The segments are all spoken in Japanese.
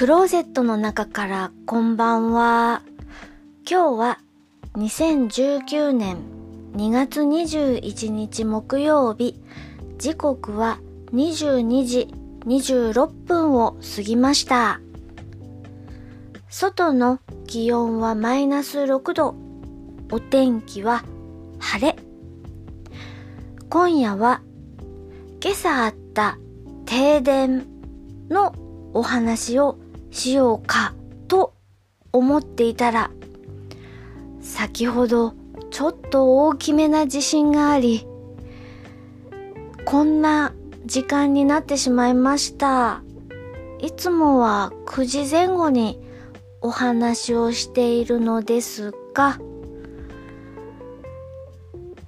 クローゼットの中からこんばんは。今日は2019年2月21日木曜日、時刻は22時26分を過ぎました。外の気温はマイナス6度。お天気は晴れ。今夜は今朝あった停電のお話をしようかと思っていたら、先ほどちょっと大きめな地震があり、こんな時間になってしまいました。いつもは9時前後にお話をしているのですが、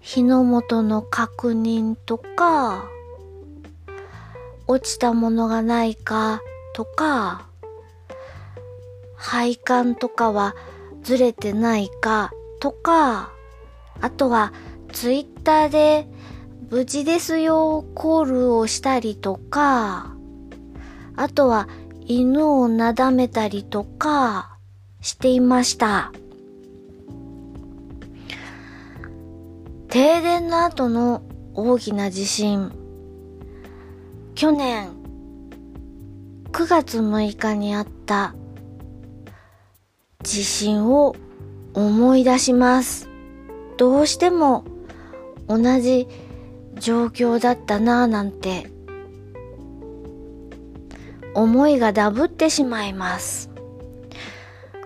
火の元の確認とか、落ちたものがないかとか、配管とかはずれてないかとか、あとはツイッターで無事ですよコールをしたりとか、あとは犬をなだめたりとかしていました。停電の後の大きな地震。去年9月6日にあった地震を思い出します。どうしても同じ状況だったなぁなんて思いがダブってしまいます。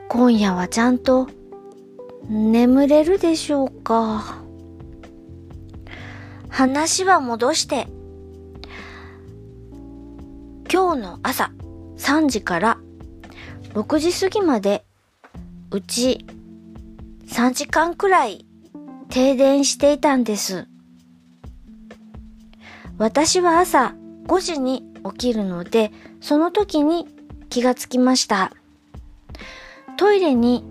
今夜はちゃんと眠れるでしょうか話は戻して今日の朝3時から6時過ぎまでうち3時間くらい停電していたんです。私は朝5時に起きるので、その時に気がつきました。トイレに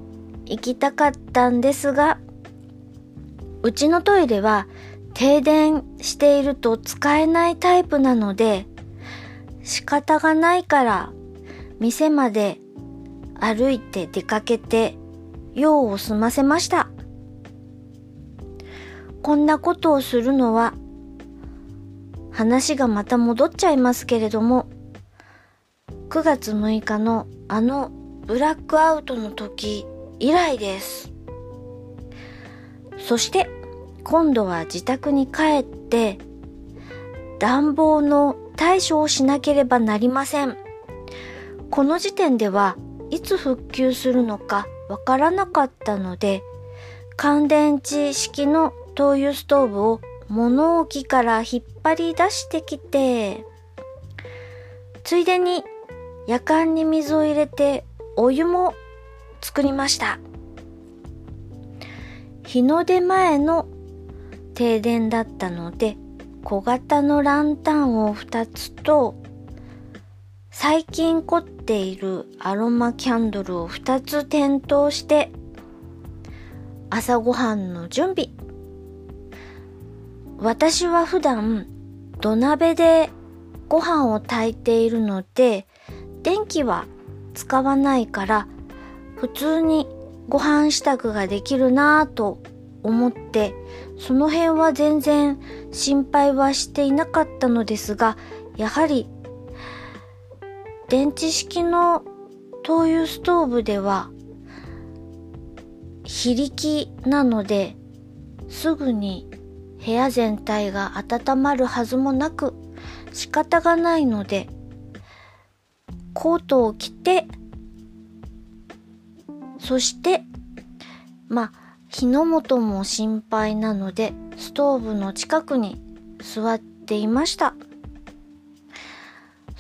行きたかったんですが、うちのトイレは停電していると使えないタイプなので、仕方がないから店まで歩いて出かけて用を済ませました。こんなことをするのは話がまた戻っちゃいますけれども9月6日のあのブラックアウトの時以来です。そして今度は自宅に帰って暖房の対処をしなければなりません。この時点ではいつ復旧するのかわからなかったので、乾電池式の灯油ストーブを物置から引っ張り出してきて、ついでに夜間に水を入れてお湯も作りました。日の出前の停電だったので、小型のランタンを2つと、最近凝っているアロマキャンドルを2つ点灯して、朝ごはんの準備。私は普段土鍋でご飯を炊いているので、電気は使わないから、普通にご飯支度ができるなぁと思って、その辺は全然心配はしていなかったのですが、やはり電池式の灯油ストーブでは非力なのですぐに部屋全体が温まるはずもなく仕方がないのでコートを着てそしてまあ火の元も心配なのでストーブの近くに座っていました。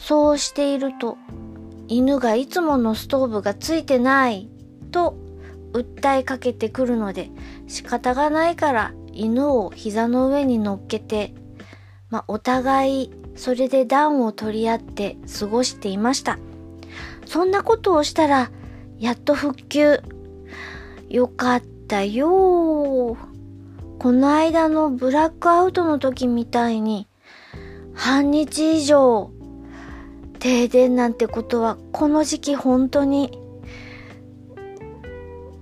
そうしていると犬がいつものストーブがついてないと訴えかけてくるので仕方がないから犬を膝の上に乗っけて、まあ、お互いそれで暖を取り合って過ごしていました。そんなことをしたらやっと復旧。よかった。よこの間のブラックアウトの時みたいに半日以上停電なんてことはこの時期本当に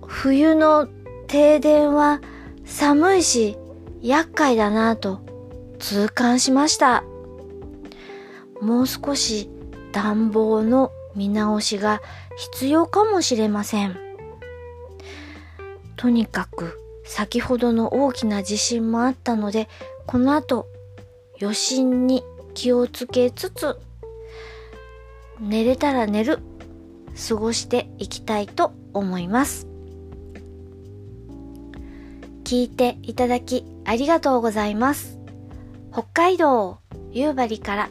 冬の停電は寒いし厄介だなと痛感しました。もう少し暖房の見直しが必要かもしれません。とにかく先ほどの大きな地震もあったので、この後余震に気をつけつつ、寝れたら寝る、過ごしていきたいと思います。聞いていただきありがとうございます。北海道夕張から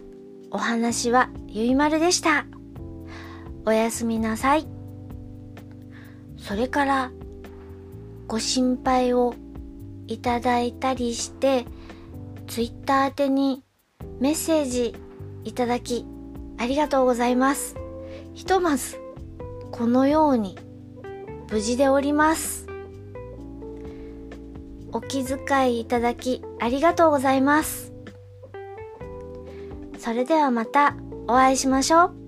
お話はゆいまるでした。おやすみなさい。それから、ご心配をいただいたりして、ツイッター宛てにメッセージいただきありがとうございます。ひとまず、このように無事でおります。お気遣いいただきありがとうございます。それではまたお会いしましょう。